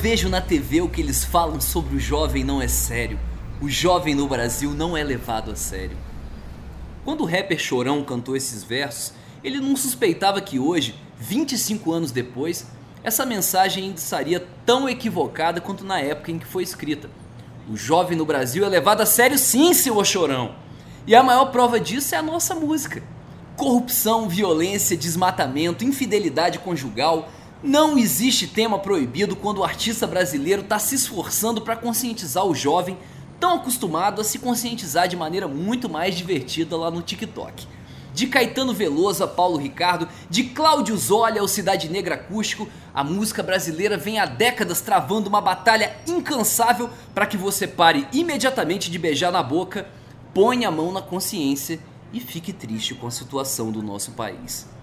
vejo na TV o que eles falam sobre o jovem não é sério. O jovem no Brasil não é levado a sério. Quando o rapper Chorão cantou esses versos, ele não suspeitava que hoje, 25 anos depois, essa mensagem ainda estaria tão equivocada quanto na época em que foi escrita. O jovem no Brasil é levado a sério sim, seu Chorão. E a maior prova disso é a nossa música. Corrupção, violência, desmatamento, infidelidade conjugal. Não existe tema proibido quando o artista brasileiro está se esforçando para conscientizar o jovem, tão acostumado a se conscientizar de maneira muito mais divertida lá no TikTok. De Caetano Veloso a Paulo Ricardo, de Cláudio Zólia ao Cidade Negra Acústico, a música brasileira vem há décadas travando uma batalha incansável para que você pare imediatamente de beijar na boca, ponha a mão na consciência e fique triste com a situação do nosso país.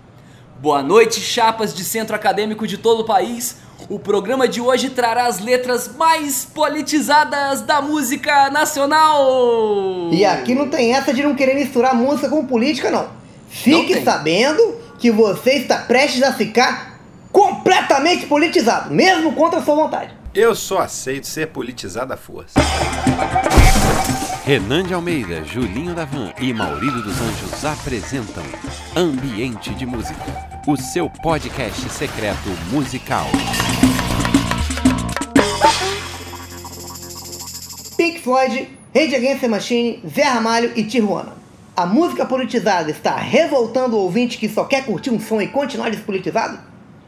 Boa noite, chapas de centro acadêmico de todo o país. O programa de hoje trará as letras mais politizadas da música nacional. E aqui não tem essa de não querer misturar música com política, não. Fique tem. sabendo que você está prestes a ficar completamente politizado, mesmo contra a sua vontade. Eu só aceito ser politizado à força. Renan de Almeida, Julinho Davan e Maurílio dos Anjos apresentam Ambiente de Música, o seu podcast secreto musical. Pink Floyd, Rage Against the Machine, Zé Ramalho e Tijuana. A música politizada está revoltando o ouvinte que só quer curtir um som e continuar despolitizado?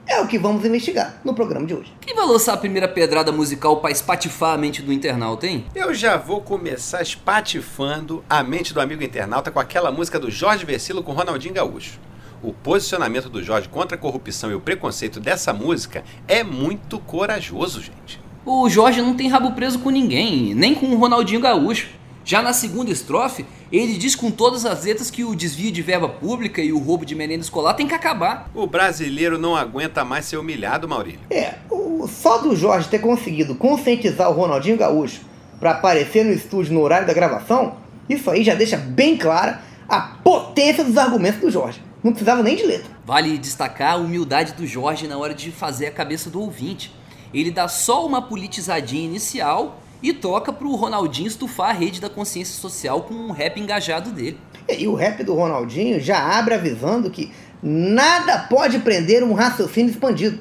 É o que vamos investigar no programa de hoje. Quem vai lançar a primeira pedrada musical para espatifar a mente do internauta, hein? Eu já vou começar espatifando a mente do amigo internauta com aquela música do Jorge Versilo com Ronaldinho Gaúcho. O posicionamento do Jorge contra a corrupção e o preconceito dessa música é muito corajoso, gente. O Jorge não tem rabo preso com ninguém, nem com o Ronaldinho Gaúcho. Já na segunda estrofe, ele diz com todas as letras que o desvio de verba pública e o roubo de merenda escolar tem que acabar. O brasileiro não aguenta mais ser humilhado, Maurílio. É, o, só do Jorge ter conseguido conscientizar o Ronaldinho Gaúcho para aparecer no estúdio no horário da gravação, isso aí já deixa bem clara a potência dos argumentos do Jorge. Não precisava nem de letra. Vale destacar a humildade do Jorge na hora de fazer a cabeça do ouvinte. Ele dá só uma politizadinha inicial e toca pro Ronaldinho estufar a rede da consciência social com um rap engajado dele. E o rap do Ronaldinho já abre avisando que nada pode prender um raciocínio expandido.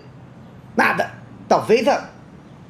Nada. Talvez a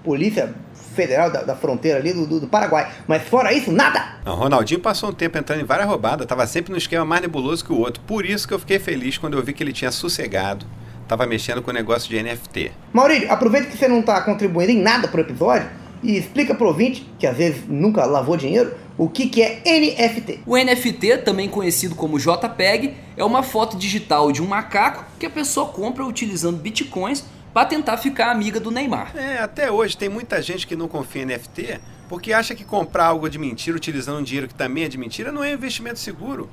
Polícia Federal da, da fronteira ali do, do, do Paraguai. Mas fora isso, nada. O Ronaldinho passou um tempo entrando em várias roubadas, tava sempre no esquema mais nebuloso que o outro. Por isso que eu fiquei feliz quando eu vi que ele tinha sossegado, tava mexendo com o negócio de NFT. Maurílio, aproveita que você não está contribuindo em nada pro episódio e explica pro ouvinte, que às vezes nunca lavou dinheiro, o que, que é NFT. O NFT, também conhecido como JPEG, é uma foto digital de um macaco que a pessoa compra utilizando bitcoins para tentar ficar amiga do Neymar. É, até hoje tem muita gente que não confia em NFT porque acha que comprar algo de mentira utilizando um dinheiro que também é de mentira não é um investimento seguro.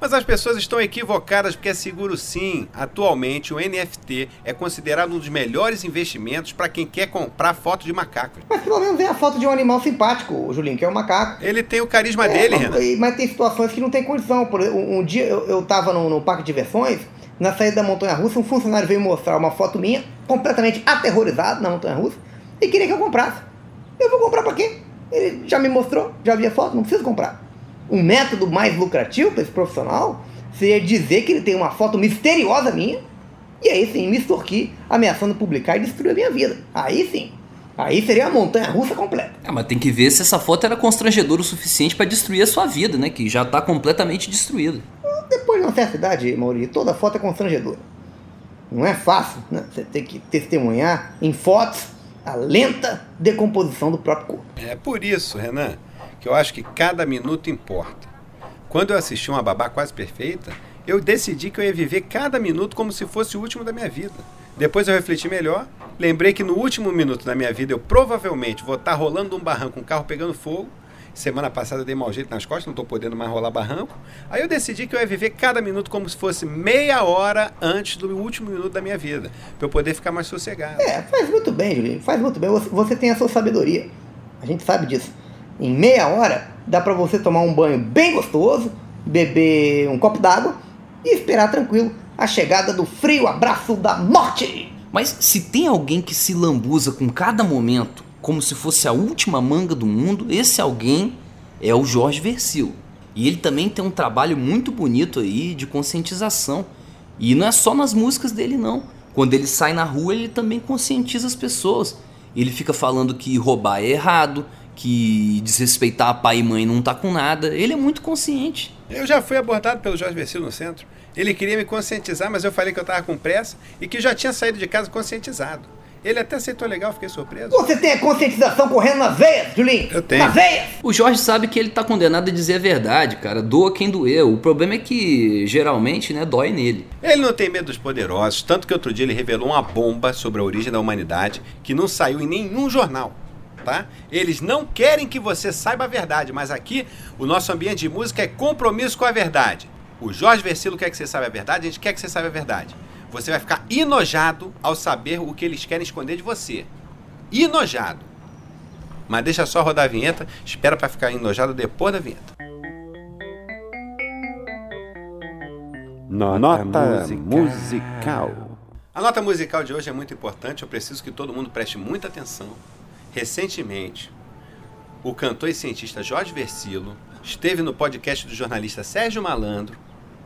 Mas as pessoas estão equivocadas porque é seguro sim. Atualmente, o NFT é considerado um dos melhores investimentos para quem quer comprar foto de macaco. Mas pelo menos é a foto de um animal simpático, Julinho, que é o macaco. Ele tem o carisma É, dele, mas, Renan. mas tem situações que não tem condição. Por exemplo, um, um dia eu, eu tava no, no parque de diversões, na saída da montanha russa, um funcionário veio mostrar uma foto minha, completamente aterrorizado na montanha russa, e queria que eu comprasse. Eu vou comprar pra quê? Ele já me mostrou, já vi a foto, não preciso comprar. Um método mais lucrativo para esse profissional seria dizer que ele tem uma foto misteriosa minha, e aí sim me extorquir, ameaçando publicar e destruir a minha vida. Aí sim. Aí seria a montanha russa completa. É, mas tem que ver se essa foto era constrangedora o suficiente para destruir a sua vida, né? Que já tá completamente destruída. Depois de uma certa idade, Maurício, toda foto é constrangedora. Não é fácil, né? Você tem que testemunhar em fotos a lenta decomposição do próprio corpo. É por isso, Renan, que eu acho que cada minuto importa. Quando eu assisti uma babá quase perfeita, eu decidi que eu ia viver cada minuto como se fosse o último da minha vida. Depois eu refleti melhor, lembrei que no último minuto da minha vida eu provavelmente vou estar rolando um barranco um carro pegando fogo. Semana passada eu dei mau jeito nas costas, não estou podendo mais rolar barranco. Aí eu decidi que eu ia viver cada minuto como se fosse meia hora antes do último minuto da minha vida, para eu poder ficar mais sossegado. É, faz muito bem, Julinho, faz muito bem. Você tem a sua sabedoria. A gente sabe disso. Em meia hora, dá pra você tomar um banho bem gostoso, beber um copo d'água e esperar tranquilo a chegada do frio abraço da morte. Mas se tem alguém que se lambuza com cada momento como se fosse a última manga do mundo, esse alguém é o Jorge Versilo. E ele também tem um trabalho muito bonito aí de conscientização. E não é só nas músicas dele não. Quando ele sai na rua, ele também conscientiza as pessoas. Ele fica falando que roubar é errado, que desrespeitar pai e mãe não tá com nada. Ele é muito consciente. Eu já fui abordado pelo Jorge Versilo no centro. Ele queria me conscientizar, mas eu falei que eu estava com pressa e que já tinha saído de casa conscientizado. Ele até aceitou legal, fiquei surpreso. Você tem a conscientização correndo nas veias, Julinho? Eu tenho. Nas veias! O Jorge sabe que ele tá condenado a dizer a verdade, cara. Doa quem doeu. O problema é que, geralmente, né, dói nele. Ele não tem medo dos poderosos, tanto que outro dia ele revelou uma bomba sobre a origem da humanidade que não saiu em nenhum jornal. Tá? Eles não querem que você saiba a verdade, mas aqui o nosso ambiente de música é compromisso com a verdade. O Jorge Versilo quer que você saiba a verdade, a gente quer que você saiba a verdade. Você vai ficar enojado ao saber o que eles querem esconder de você. Enojado. Mas deixa só rodar a vinheta, espera para ficar enojado depois da vinheta. Nota, Nota musical. musical. A nota musical de hoje é muito importante, eu preciso que todo mundo preste muita atenção. Recentemente, o cantor e cientista Jorge Versilo esteve no podcast do jornalista Sérgio Malandro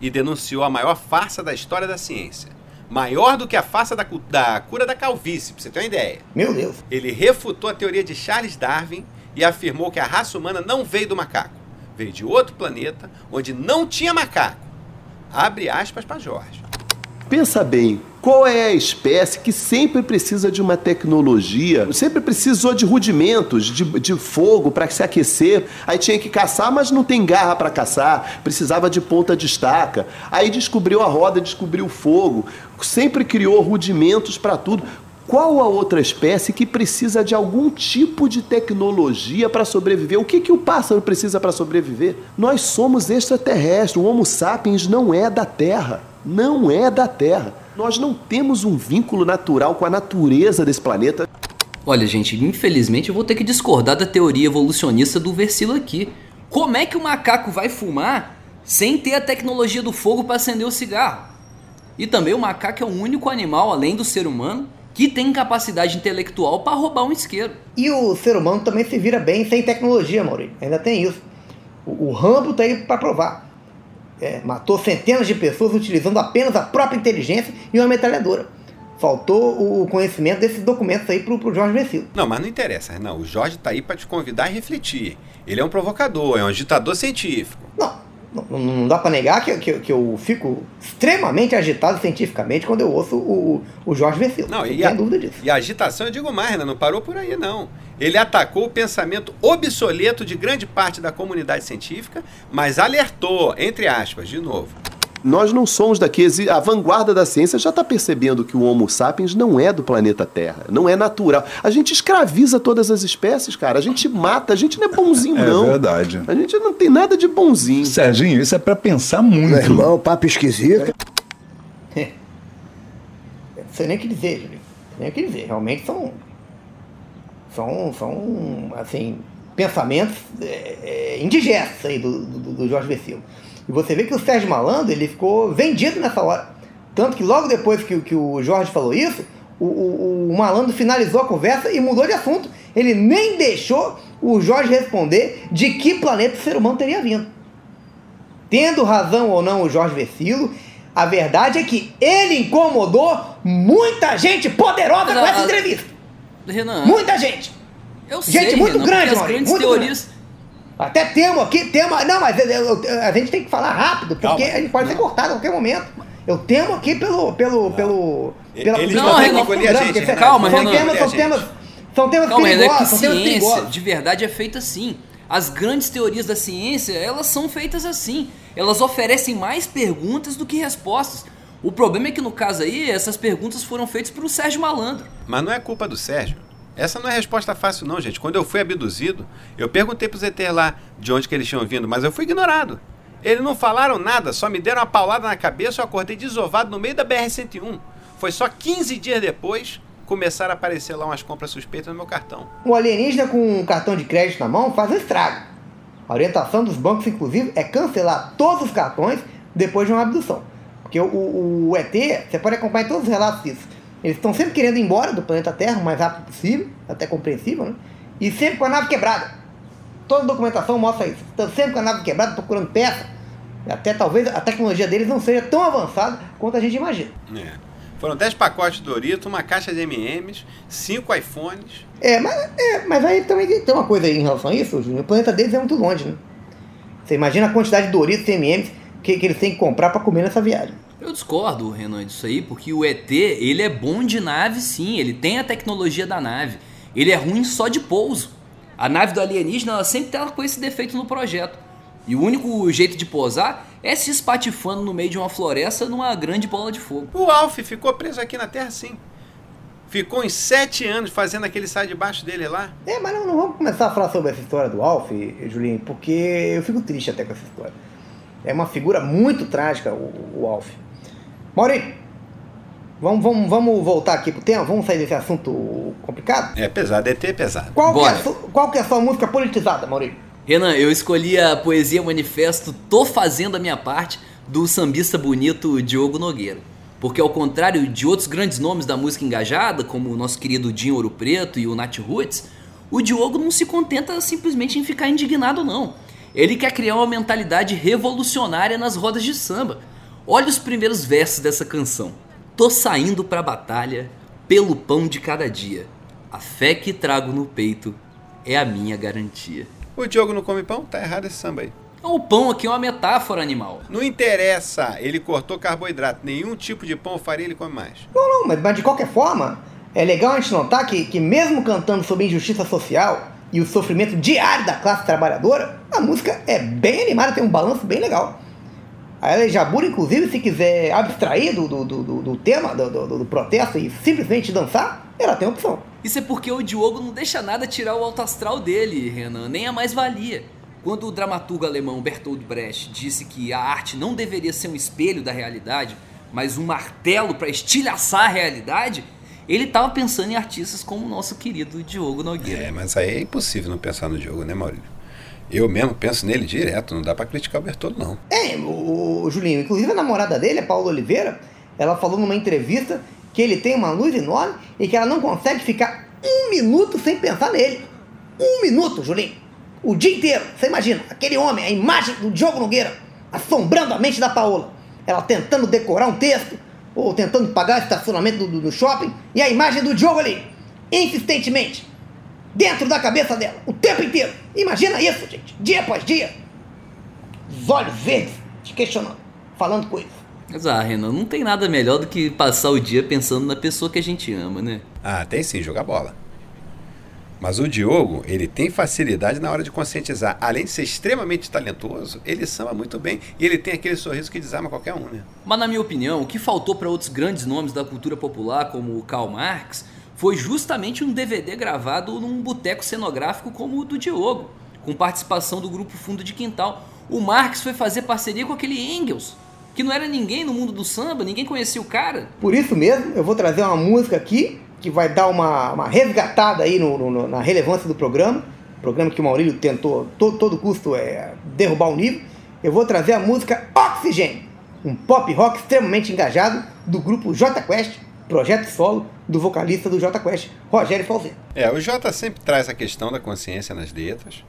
e denunciou a maior farsa da história da ciência. Maior do que a farsa da, da cura da calvície, pra você ter uma ideia. Meu Deus. Ele refutou a teoria de Charles Darwin e afirmou que a raça humana não veio do macaco. Veio de outro planeta onde não tinha macaco. Abre aspas para Jorge. Pensa bem, qual é a espécie que sempre precisa de uma tecnologia, sempre precisou de rudimentos, de, de fogo para se aquecer, aí tinha que caçar, mas não tem garra para caçar, precisava de ponta de estaca, aí descobriu a roda, descobriu o fogo, sempre criou rudimentos para tudo. Qual a outra espécie que precisa de algum tipo de tecnologia para sobreviver? O que, que o pássaro precisa para sobreviver? Nós somos extraterrestres, o Homo sapiens não é da Terra não é da Terra. Nós não temos um vínculo natural com a natureza desse planeta. Olha, gente, infelizmente eu vou ter que discordar da teoria evolucionista do Versilo aqui. Como é que o macaco vai fumar sem ter a tecnologia do fogo para acender o cigarro? E também o macaco é o único animal, além do ser humano, que tem capacidade intelectual para roubar um isqueiro. E o ser humano também se vira bem sem tecnologia, Maurício. Ainda tem isso. O, o Rambo tá aí para provar é, matou centenas de pessoas utilizando apenas a própria inteligência e uma metralhadora. Faltou o conhecimento desses documentos aí pro, pro Jorge Vecilo. Não, mas não interessa, não. O Jorge tá aí para te convidar a refletir. Ele é um provocador, é um agitador científico. Não, não, não dá para negar que, que, que, eu fico extremamente agitado cientificamente quando eu ouço o, o Jorge Vecilo. Não, não e a, dúvida disso. E a agitação, eu digo mais, né? não parou por aí, não. Ele atacou o pensamento obsoleto de grande parte da comunidade científica, mas alertou, entre aspas, de novo. Nós não somos daqui. A vanguarda da ciência já está percebendo que o Homo sapiens não é do planeta Terra, não é natural. A gente escraviza todas as espécies, cara. A gente mata, a gente não é bonzinho, é não. É verdade. A gente não tem nada de bonzinho. Serginho, isso é para pensar muito. Meu irmão, papo esquisito. É. Não sei nem o que dizer, Júlio. Nem o que dizer. Realmente são são, são assim, pensamentos é, é, indigestos aí do, do, do Jorge Vecilo. E você vê que o Sérgio Malandro ele ficou vendido nessa hora. Tanto que logo depois que, que o Jorge falou isso, o, o, o Malandro finalizou a conversa e mudou de assunto. Ele nem deixou o Jorge responder de que planeta o ser humano teria vindo. Tendo razão ou não o Jorge Vecilo, a verdade é que ele incomodou muita gente poderosa com essa entrevista. Renan. Muita gente. Eu gente sei, muito Renan, grande, Maurício, grandes muito teorias. Grande. Até temo aqui, temo. Não, mas eu, eu, a gente tem que falar rápido, porque Calma. a gente pode ser cortado a qualquer momento. Eu temo aqui pelo. pelo. pelo. Pela, Eles não, Renan, a gente, Renan. Calma, são Renan. Temas, são temas. São temas Calma, perigosos, Renan, é que são temas ciência perigosos. de verdade é feita assim. As grandes teorias da ciência, elas são feitas assim. Elas oferecem mais perguntas do que respostas. O problema é que no caso aí, essas perguntas foram feitas por o Sérgio Malandro. Mas não é culpa do Sérgio. Essa não é resposta fácil não, gente. Quando eu fui abduzido, eu perguntei para os ET lá de onde que eles tinham vindo, mas eu fui ignorado. Eles não falaram nada, só me deram uma paulada na cabeça eu acordei desovado no meio da BR-101. Foi só 15 dias depois começaram a aparecer lá umas compras suspeitas no meu cartão. Um alienígena com um cartão de crédito na mão faz um estrago. A orientação dos bancos, inclusive, é cancelar todos os cartões depois de uma abdução. Porque o, o, o ET, você pode acompanhar todos os relatos disso Eles estão sempre querendo ir embora do planeta Terra o mais rápido possível, até compreensível, né? E sempre com a nave quebrada. Toda documentação mostra isso. Estão sempre com a nave quebrada, procurando peça. Até talvez a tecnologia deles não seja tão avançada quanto a gente imagina. É. Foram 10 pacotes de Dorito, uma caixa de M&M's, 5 iPhones. É mas, é, mas aí também tem uma coisa aí em relação a isso, Júnior. O planeta deles é muito longe, né? Você imagina a quantidade de Doritos e M&M's que, que eles têm que comprar para comer nessa viagem. Eu discordo, Renan, disso aí, porque o ET, ele é bom de nave sim, ele tem a tecnologia da nave. Ele é ruim só de pouso. A nave do alienígena ela sempre tá com esse defeito no projeto. E o único jeito de pousar é se espatifando no meio de uma floresta numa grande bola de fogo. O Alf ficou preso aqui na Terra sim. Ficou em sete anos fazendo aquele sai debaixo dele lá. É, mas não, não, vamos começar a falar sobre essa história do Alf, Julinho, porque eu fico triste até com essa história. É uma figura muito trágica, o, o Alf. Maurício, vamos, vamos, vamos voltar aqui pro tema? Vamos sair desse assunto complicado? É pesado, ET é pesado. Qual, que é, a, qual que é a sua música politizada, Maurício? Renan, eu escolhi a poesia manifesto Tô Fazendo a Minha Parte, do sambista bonito Diogo Nogueira. Porque ao contrário de outros grandes nomes da música engajada, como o nosso querido Dinho Ouro Preto e o Nat Roots, o Diogo não se contenta simplesmente em ficar indignado não. Ele quer criar uma mentalidade revolucionária nas rodas de samba. Olha os primeiros versos dessa canção. Tô saindo pra batalha pelo pão de cada dia. A fé que trago no peito é a minha garantia. O Diogo não come pão? Tá errado esse samba aí. O pão aqui é uma metáfora animal. Não interessa, ele cortou carboidrato. Nenhum tipo de pão ou farinha ele come mais. Não, não, mas, mas de qualquer forma, é legal a gente notar que, que mesmo cantando sobre injustiça social e o sofrimento diário da classe trabalhadora, a música é bem animada, tem um balanço bem legal. A Ela Jabura, inclusive, se quiser abstrair do, do, do, do tema do, do, do protesto e simplesmente dançar, ela tem opção. Isso é porque o Diogo não deixa nada tirar o alto astral dele, Renan, nem a mais-valia. Quando o dramaturgo alemão Bertolt Brecht disse que a arte não deveria ser um espelho da realidade, mas um martelo para estilhaçar a realidade, ele estava pensando em artistas como o nosso querido Diogo Nogueira. É, mas aí é impossível não pensar no Diogo, né, Maurício? Eu mesmo penso nele direto, não dá para criticar o Bertoldo, não. É, o, o, Julinho, inclusive a namorada dele, a Paula Oliveira, ela falou numa entrevista que ele tem uma luz enorme e que ela não consegue ficar um minuto sem pensar nele. Um minuto, Julinho. O dia inteiro, você imagina, aquele homem, a imagem do Diogo Nogueira, assombrando a mente da Paola. Ela tentando decorar um texto, ou tentando pagar o estacionamento do, do, do shopping, e a imagem do Diogo ali, insistentemente, dentro da cabeça dela, o tempo inteiro. Imagina isso, gente, dia após dia. Os olhos verdes, te questionando, falando coisas. Mas ah, Renan, não tem nada melhor do que passar o dia pensando na pessoa que a gente ama, né? Ah, tem sim, jogar bola. Mas o Diogo, ele tem facilidade na hora de conscientizar. Além de ser extremamente talentoso, ele samba muito bem e ele tem aquele sorriso que desarma qualquer um, né? Mas na minha opinião, o que faltou para outros grandes nomes da cultura popular, como o Karl Marx, foi justamente um DVD gravado num boteco cenográfico como o do Diogo, com participação do grupo Fundo de Quintal. O Marx foi fazer parceria com aquele Engels, que não era ninguém no mundo do samba, ninguém conhecia o cara. Por isso mesmo, eu vou trazer uma música aqui que vai dar uma, uma resgatada aí no, no, na relevância do programa, programa que o Maurílio tentou todo, todo custo é, derrubar o nível. Eu vou trazer a música Oxygen, um pop rock extremamente engajado do grupo J Quest, projeto solo do vocalista do J Quest, Rogério Falzeno. É, o J sempre traz a questão da consciência nas letras.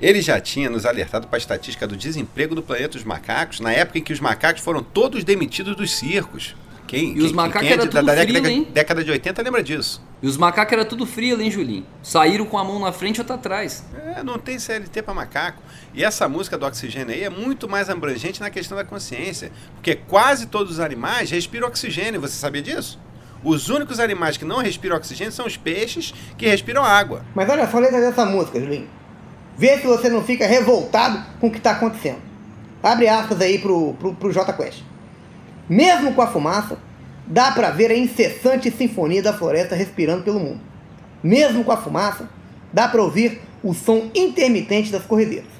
Ele já tinha nos alertado para a estatística do desemprego do planeta dos macacos, na época em que os macacos foram todos demitidos dos circos. Quem, E quem, os macacos quem é era de- tudo da frio, década, hein? década de 80 lembra disso. E os macacos era tudo frio, hein, Julinho? Saíram com a mão na frente e outra atrás. É, não tem CLT para macaco. E essa música do oxigênio aí é muito mais abrangente na questão da consciência. Porque quase todos os animais respiram oxigênio. Você sabia disso? Os únicos animais que não respiram oxigênio são os peixes que respiram água. Mas olha só a letra dessa música, Julinho. Vê se você não fica revoltado com o que está acontecendo. Abre aspas aí pro, pro, pro J Quest. Mesmo com a fumaça, dá para ver a incessante sinfonia da floresta respirando pelo mundo. Mesmo com a fumaça, dá para ouvir o som intermitente das corredeiras.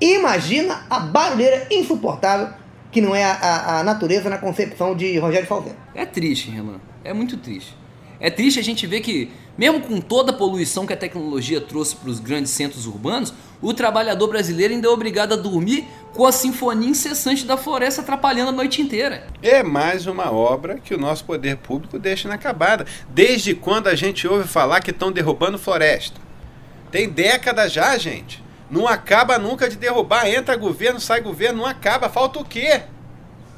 Imagina a barulheira insuportável que não é a, a- a natureza na concepção de Rogério Falzeno. É triste, Renan. É muito triste. É triste a gente ver que, mesmo com toda a poluição que a tecnologia trouxe para os grandes centros urbanos, o trabalhador brasileiro ainda é obrigado a dormir com a sinfonia incessante da floresta atrapalhando a noite inteira. É mais uma obra que o nosso poder público deixa inacabada. Desde quando a gente ouve falar que estão derrubando floresta? Tem décadas já, gente. Não acaba nunca de derrubar. Entra governo, sai governo, não acaba. Falta o quê?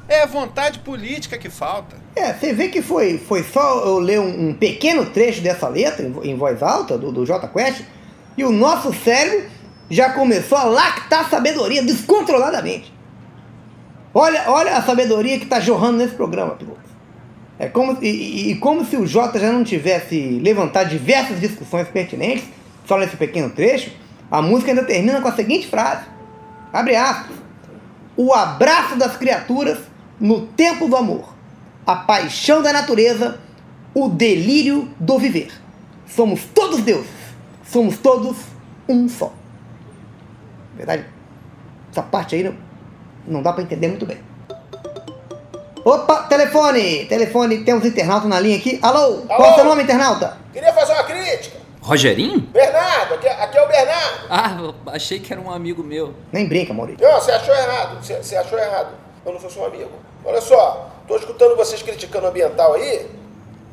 É vontade política que falta. É, você vê que foi, foi só eu ler um, um pequeno trecho dessa letra em, em voz alta do, do J Quest e o nosso cérebro já começou a lactar sabedoria descontroladamente. Olha, olha a sabedoria que está jorrando nesse programa, piloto. É como, e, e, como se o Jota já não tivesse levantado diversas discussões pertinentes, só nesse pequeno trecho, a música ainda termina com a seguinte frase: abre aspas. O abraço das criaturas no tempo do amor, a paixão da natureza, o delírio do viver. Somos todos deuses, somos todos um só. Verdade? Essa parte aí não, não dá para entender muito bem. Opa, telefone! Telefone, temos internauta na linha aqui. Alô, Alô? qual é o seu nome, internauta? Queria fazer uma crítica. Rogerinho? Bernardo, aqui, aqui é o Bernardo. Ah, achei que era um amigo meu. Nem brinca, Maurício. Não, você achou errado. Você, você achou errado. Eu não sou seu amigo. Olha só, tô escutando vocês criticando o ambiental aí.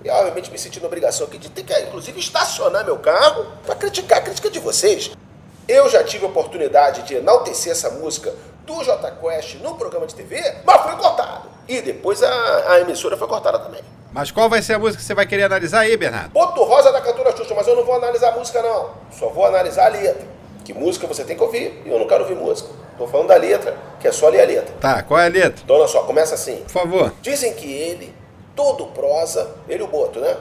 E obviamente me sentindo obrigação aqui de ter que, inclusive, estacionar meu carro para criticar a crítica de vocês. Eu já tive a oportunidade de enaltecer essa música do J Quest no programa de TV, mas foi cortado. E depois a, a emissora foi cortada também. Mas qual vai ser a música que você vai querer analisar aí, Bernardo? Boto Rosa da cantora Xuxa, mas eu não vou analisar a música não. Só vou analisar a letra. Que música você tem que ouvir e eu não quero ouvir música. Tô falando da letra, que é só ler a letra. Tá, qual é a letra? Então olha só, começa assim. Por favor. Dizem que ele, todo prosa, ele o Boto, né?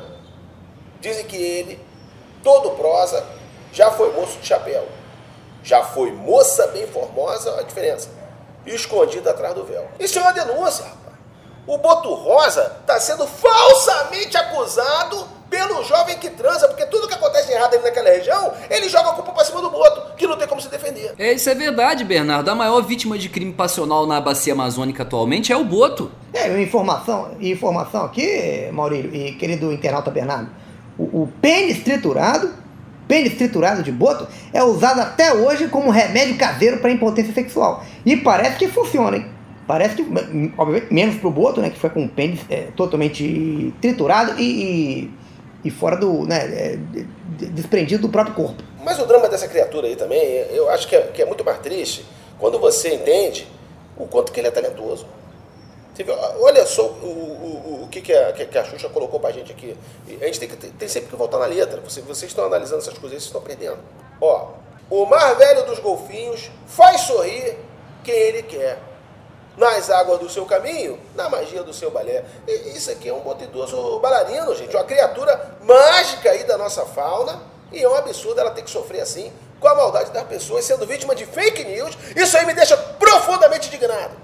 Dizem que ele, todo prosa, já foi moço de chapéu. Já foi moça bem formosa, a diferença. Escondida atrás do véu. Isso é uma denúncia, rapaz. O Boto Rosa está sendo falsamente acusado pelo jovem que transa, porque tudo que acontece errado ali naquela região, ele joga a culpa pra cima do Boto, que não tem como se defender. É, isso é verdade, Bernardo. A maior vítima de crime passional na bacia amazônica atualmente é o Boto. É, informação, informação aqui, Maurílio e querido internauta Bernardo. O, o pênis triturado, pênis triturado de Boto, é usado até hoje como remédio caseiro para impotência sexual. E parece que funciona, hein? Parece que, obviamente, menos pro Boto, né? Que foi com o pênis é, totalmente triturado e, e, e, fora do. Né, é, desprendido do próprio corpo. Mas o drama dessa criatura aí também, eu acho que é, que é muito mais triste quando você entende o quanto que ele é talentoso. Olha só o, o, o que, que, a, que a Xuxa colocou pra gente aqui. A gente tem, que, tem sempre que voltar na letra. Vocês, vocês estão analisando essas coisas, vocês estão perdendo. Ó, o mar velho dos golfinhos faz sorrir quem ele quer nas águas do seu caminho, na magia do seu balé. E isso aqui é um botidoso bailarino, gente, uma criatura mágica aí da nossa fauna, e é um absurdo ela ter que sofrer assim, com a maldade das pessoas, sendo vítima de fake news. Isso aí me deixa profundamente indignado.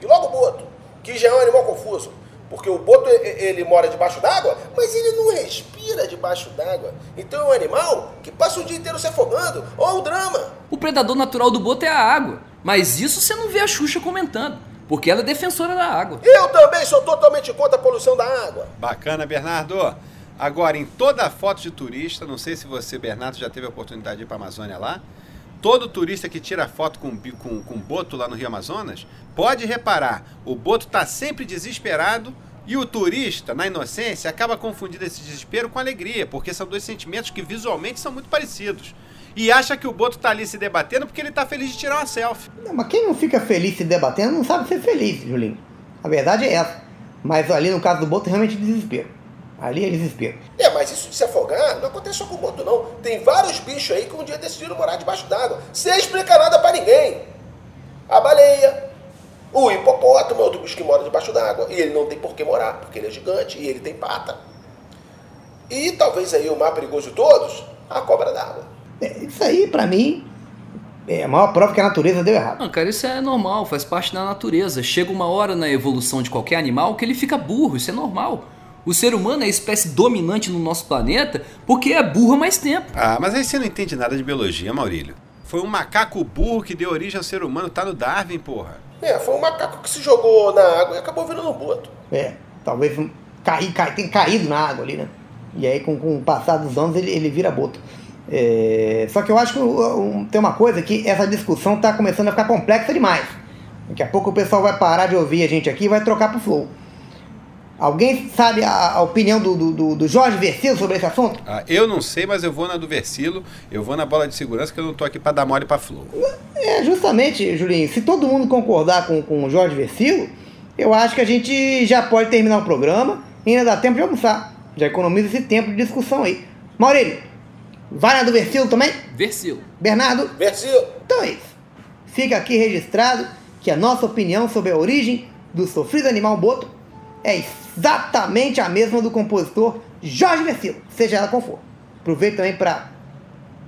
E logo o boto, que já é um animal confuso, porque o boto ele mora debaixo d'água, mas ele não respira debaixo d'água. Então é um animal que passa o dia inteiro se afogando. Olha o drama. O predador natural do boto é a água. Mas isso você não vê a Xuxa comentando, porque ela é defensora da água. Eu também sou totalmente contra a poluição da água. Bacana, Bernardo. Agora, em toda a foto de turista, não sei se você, Bernardo, já teve a oportunidade de ir para a Amazônia lá. Todo turista que tira foto com, com, com boto lá no Rio Amazonas, pode reparar, o boto está sempre desesperado e o turista, na inocência, acaba confundindo esse desespero com alegria, porque são dois sentimentos que visualmente são muito parecidos e acha que o Boto tá ali se debatendo porque ele tá feliz de tirar uma selfie. Não, mas quem não fica feliz se debatendo não sabe ser feliz, Julinho. A verdade é essa. Mas ali no caso do Boto, realmente é desespero. Ali é desespero. É, mas isso de se afogar não acontece só com o Boto, não. Tem vários bichos aí que um dia decidiram morar debaixo d'água, sem explicar nada para ninguém. A baleia, o hipopótamo é outro bicho que mora debaixo d'água. E ele não tem por que morar, porque ele é gigante e ele tem pata. E talvez aí o mais perigoso de todos, a cobra d'água. É, isso aí, para mim, é a maior prova que a natureza deu errado. Não, cara, isso é normal, faz parte da natureza. Chega uma hora na evolução de qualquer animal que ele fica burro, isso é normal. O ser humano é a espécie dominante no nosso planeta porque é burro há mais tempo. Ah, mas aí você não entende nada de biologia, Maurílio. Foi um macaco burro que deu origem ao ser humano, tá no Darwin, porra. É, foi um macaco que se jogou na água e acabou virando um boto. É, talvez cair, cair, tem caído na água ali, né? E aí, com, com o passar dos anos, ele, ele vira boto. É, só que eu acho que um, tem uma coisa que essa discussão está começando a ficar complexa demais. Daqui a pouco o pessoal vai parar de ouvir a gente aqui e vai trocar pro Flow. Alguém sabe a, a opinião do, do, do, Jorge Versilo sobre esse assunto? Ah, eu não sei, mas eu vou na do Versilo, eu vou na bola de segurança, que eu não tô aqui para dar mole para Flow. É, justamente, Julinho, se todo mundo concordar com, com o Jorge Versilo, eu acho que a gente já pode terminar o programa e ainda dá tempo de almoçar. Já economiza esse tempo de discussão aí. Maurílio, vai na do Versilo também? Versilo. Bernardo? Versilo. Então é isso. Fica aqui registrado que a nossa opinião sobre a origem do sofrido animal boto é exatamente a mesma do compositor Jorge Versilo, seja ela qual for. Aproveito também para.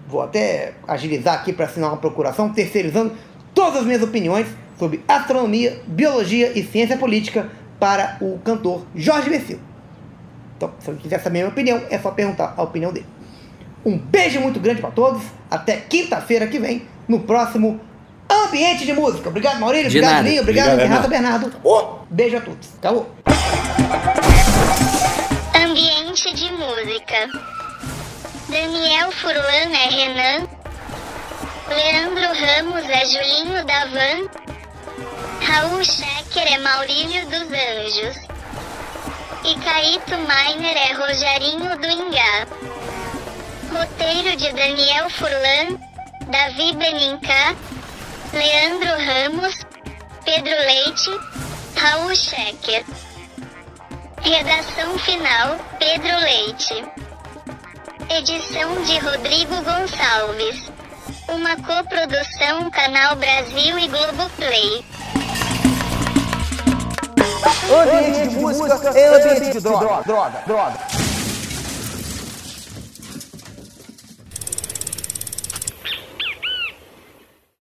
Vou até agilizar aqui para assinar uma procuração, terceirizando todas as minhas opiniões sobre astronomia, biologia e ciência política para o cantor Jorge Versilo. Então, se você quiser saber a minha opinião, é só perguntar a opinião dele. Um beijo muito grande para todos. Até quinta-feira que vem, no próximo Ambiente de Música. Obrigado, Maurílio. De obrigado. Linho. Obrigado, Obrigado, Renata Bernardo. Acabou? Beijo a todos. Acabou. Ambiente de música. Daniel Furlan é Renan. Leandro Ramos é Julinho da Van. Raul Schecker é Maurílio dos Anjos. E Caíto Miner é Rogerinho do Ingá. Roteiro de Daniel Furlan, Davi Benincá, Leandro Ramos, Pedro Leite, Raul Schecker. Redação final, Pedro Leite. Edição de Rodrigo Gonçalves. Uma coprodução Canal Brasil e Globoplay. Ambiente de música ambiente de droga, droga, droga.